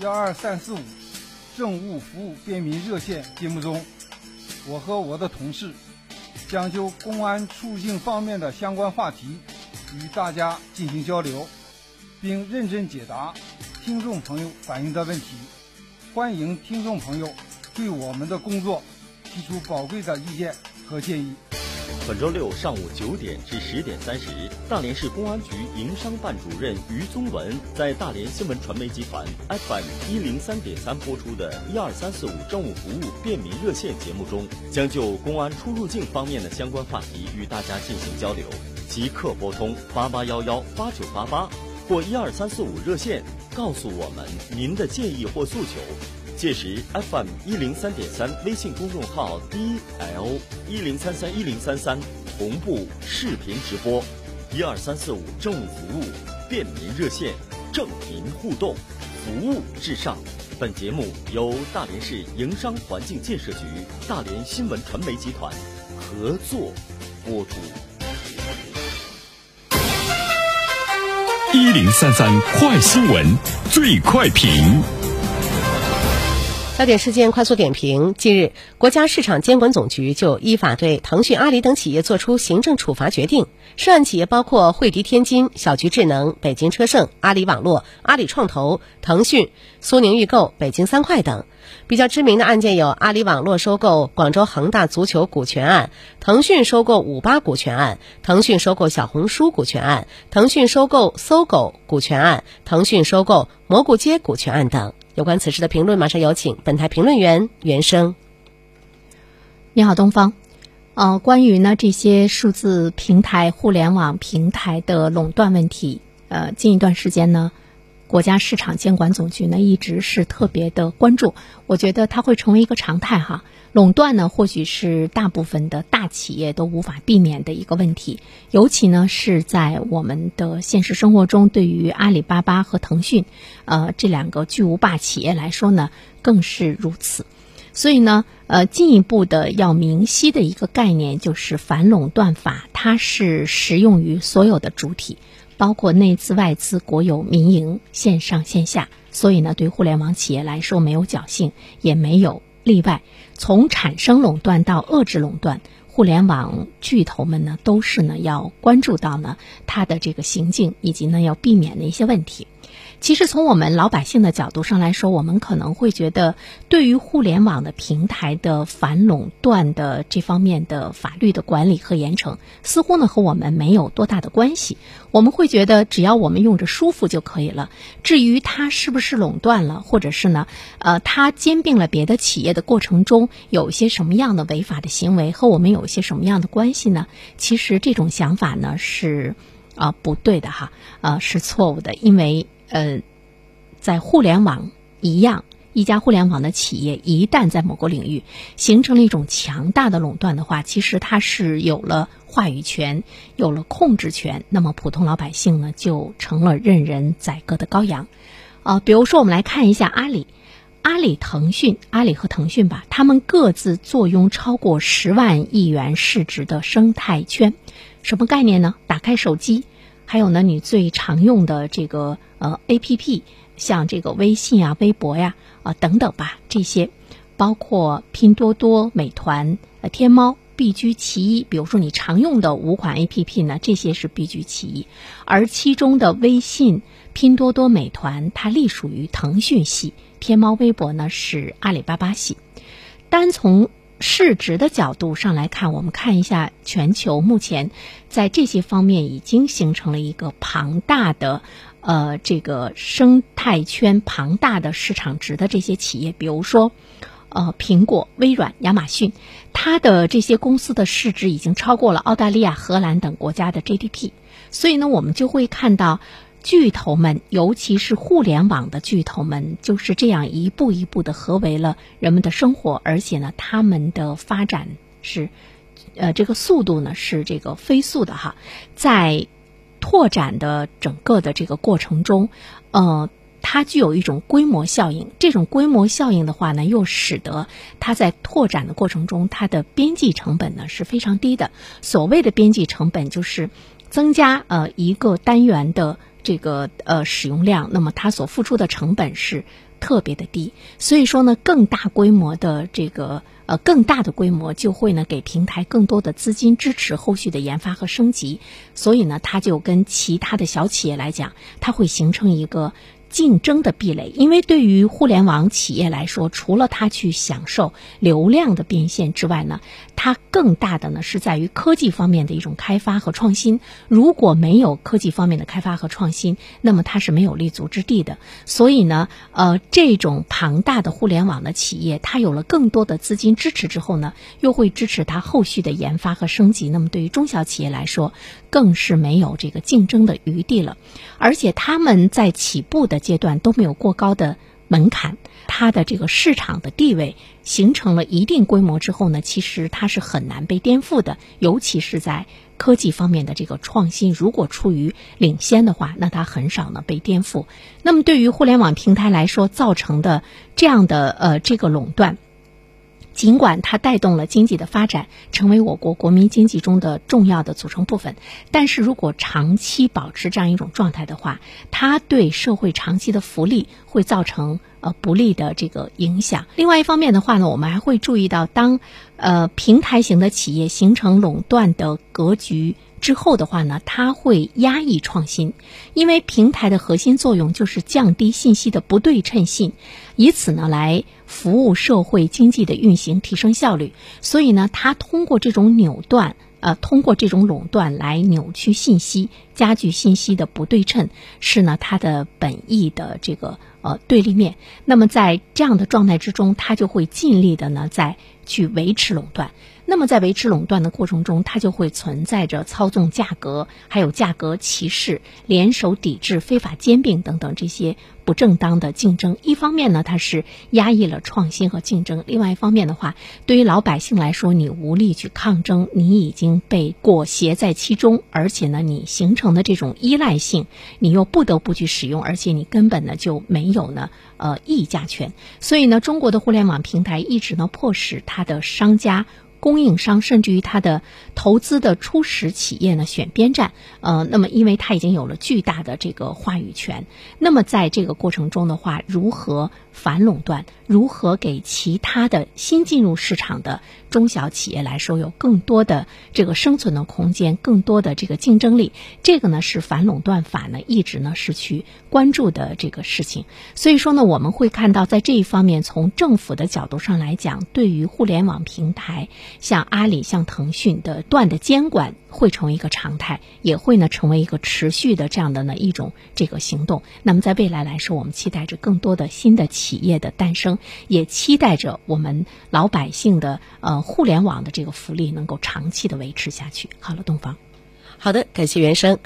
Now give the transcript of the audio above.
幺二三四五政务服务便民热线节目中，我和我的同事将就公安出入境方面的相关话题与大家进行交流，并认真解答听众朋友反映的问题。欢迎听众朋友对我们的工作提出宝贵的意见和建议。本周六上午九点至十点三十，大连市公安局营商办主任于宗文在大连新闻传媒集团 FM 一零三点三播出的“一二三四五”政务服务便民热线节目中，将就公安出入境方面的相关话题与大家进行交流。即刻拨通八八幺幺八九八八或一二三四五热线，告诉我们您的建议或诉求。届时，FM 一零三点三微信公众号 DL 一零三三一零三三同步视频直播，一二三四五政务服务便民热线，政民互动，服务至上。本节目由大连市营商环境建设局、大连新闻传媒集团合作播出。一零三三快新闻最快评。焦点事件快速点评：近日，国家市场监管总局就依法对腾讯、阿里等企业作出行政处罚决定。涉案企业包括汇迪天津、小桔智能、北京车盛、阿里网络、阿里创投、腾讯、苏宁易购、北京三快等。比较知名的案件有阿里网络收购广州恒大足球股权案、腾讯收购五八股权案、腾讯收购小红书股权案、腾讯收购搜狗股权案、腾讯收购蘑菇街股权案等。有关此事的评论，马上有请本台评论员袁生。你好，东方。呃，关于呢这些数字平台、互联网平台的垄断问题，呃，近一段时间呢，国家市场监管总局呢一直是特别的关注。我觉得它会成为一个常态哈。垄断呢，或许是大部分的大企业都无法避免的一个问题，尤其呢是在我们的现实生活中，对于阿里巴巴和腾讯，呃这两个巨无霸企业来说呢，更是如此。所以呢，呃，进一步的要明晰的一个概念就是反垄断法，它是适用于所有的主体，包括内资、外资、国有、民营、线上线下。所以呢，对互联网企业来说没有侥幸，也没有。例外，从产生垄断到遏制垄断，互联网巨头们呢都是呢要关注到呢它的这个行径，以及呢要避免的一些问题。其实从我们老百姓的角度上来说，我们可能会觉得，对于互联网的平台的反垄断的这方面的法律的管理和严惩，似乎呢和我们没有多大的关系。我们会觉得，只要我们用着舒服就可以了。至于它是不是垄断了，或者是呢，呃，它兼并了别的企业的过程中有一些什么样的违法的行为，和我们有一些什么样的关系呢？其实这种想法呢是啊不对的哈，呃是错误的，因为。呃，在互联网一样，一家互联网的企业一旦在某个领域形成了一种强大的垄断的话，其实它是有了话语权，有了控制权，那么普通老百姓呢就成了任人宰割的羔羊。啊，比如说我们来看一下阿里、阿里、腾讯、阿里和腾讯吧，他们各自坐拥超过十万亿元市值的生态圈，什么概念呢？打开手机。还有呢，你最常用的这个呃 A P P，像这个微信啊、微博呀啊等等吧，这些包括拼多多、美团、呃天猫，必居其一。比如说你常用的五款 A P P 呢，这些是必居其一。而其中的微信、拼多多、美团，它隶属于腾讯系；天猫、微博呢是阿里巴巴系。单从市值的角度上来看，我们看一下全球目前在这些方面已经形成了一个庞大的呃这个生态圈、庞大的市场值的这些企业，比如说呃苹果、微软、亚马逊，它的这些公司的市值已经超过了澳大利亚、荷兰等国家的 GDP，所以呢，我们就会看到。巨头们，尤其是互联网的巨头们，就是这样一步一步的合围了人们的生活，而且呢，他们的发展是，呃，这个速度呢是这个飞速的哈，在拓展的整个的这个过程中，呃，它具有一种规模效应。这种规模效应的话呢，又使得它在拓展的过程中，它的边际成本呢是非常低的。所谓的边际成本，就是增加呃一个单元的。这个呃使用量，那么它所付出的成本是特别的低，所以说呢，更大规模的这个呃更大的规模就会呢给平台更多的资金支持后续的研发和升级，所以呢，它就跟其他的小企业来讲，它会形成一个。竞争的壁垒，因为对于互联网企业来说，除了它去享受流量的变现之外呢，它更大的呢是在于科技方面的一种开发和创新。如果没有科技方面的开发和创新，那么它是没有立足之地的。所以呢，呃，这种庞大的互联网的企业，它有了更多的资金支持之后呢，又会支持它后续的研发和升级。那么对于中小企业来说，更是没有这个竞争的余地了。而且他们在起步的阶段都没有过高的门槛，它的这个市场的地位形成了一定规模之后呢，其实它是很难被颠覆的。尤其是在科技方面的这个创新，如果处于领先的话，那它很少呢被颠覆。那么对于互联网平台来说，造成的这样的呃这个垄断。尽管它带动了经济的发展，成为我国国民经济中的重要的组成部分，但是如果长期保持这样一种状态的话，它对社会长期的福利会造成呃不利的这个影响。另外一方面的话呢，我们还会注意到，当呃平台型的企业形成垄断的格局。之后的话呢，它会压抑创新，因为平台的核心作用就是降低信息的不对称性，以此呢来服务社会经济的运行，提升效率。所以呢，它通过这种扭断，呃，通过这种垄断来扭曲信息，加剧信息的不对称，是呢它的本意的这个呃对立面。那么在这样的状态之中，它就会尽力的呢在去维持垄断。那么在维持垄断的过程中，它就会存在着操纵价格、还有价格歧视、联手抵制、非法兼并等等这些不正当的竞争。一方面呢，它是压抑了创新和竞争；另外一方面的话，对于老百姓来说，你无力去抗争，你已经被裹挟在其中，而且呢，你形成的这种依赖性，你又不得不去使用，而且你根本呢就没有呢呃议价权。所以呢，中国的互联网平台一直呢迫使它的商家。供应商甚至于它的投资的初始企业呢选边站，呃，那么因为它已经有了巨大的这个话语权，那么在这个过程中的话，如何反垄断，如何给其他的新进入市场的中小企业来说有更多的这个生存的空间，更多的这个竞争力，这个呢是反垄断法呢一直呢是去关注的这个事情。所以说呢，我们会看到在这一方面，从政府的角度上来讲，对于互联网平台。像阿里、像腾讯的断的监管会成为一个常态，也会呢成为一个持续的这样的呢一种这个行动。那么在未来来说，我们期待着更多的新的企业的诞生，也期待着我们老百姓的呃互联网的这个福利能够长期的维持下去。好了，东方，好的，感谢原生。